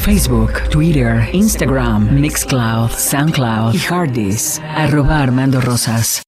Facebook, Twitter, Instagram, Mixcloud, Soundcloud y Hardis. Arroba Armando Rosas.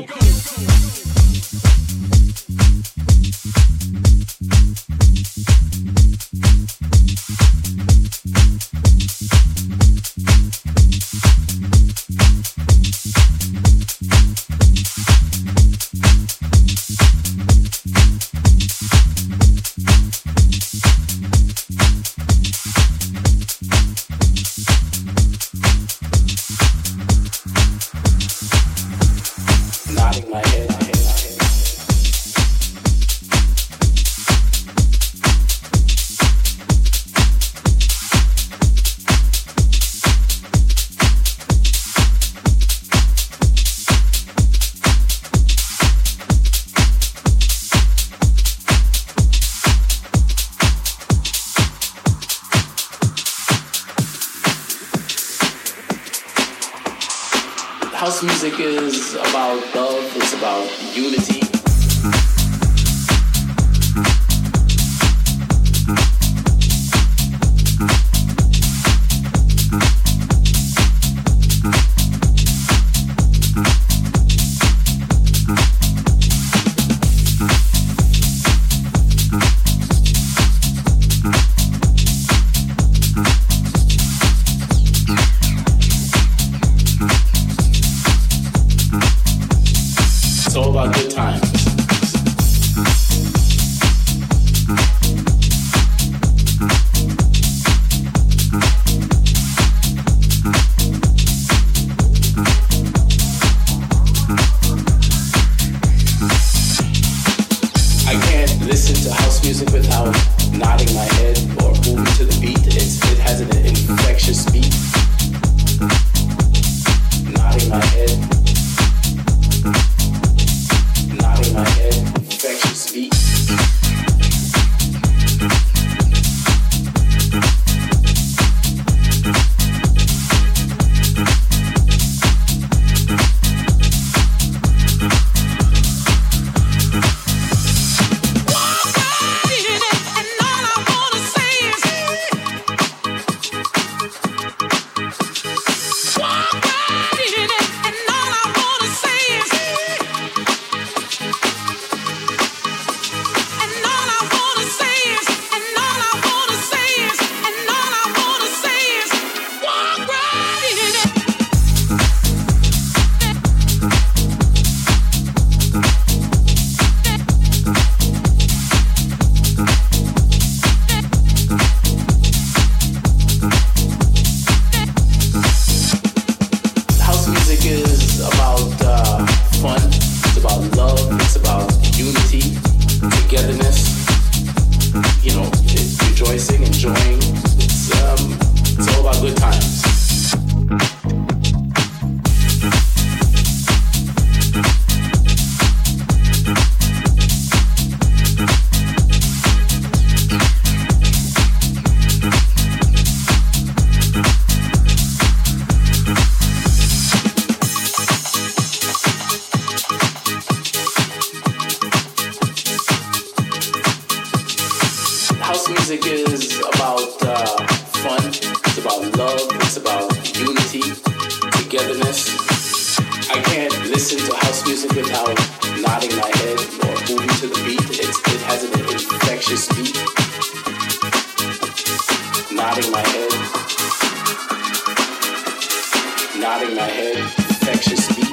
go. nodding my head, nodding my head, infectious beat.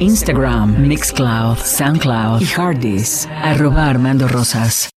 Instagram, Mixcloud, Soundcloud y Hardis. Arroba Armando Rosas.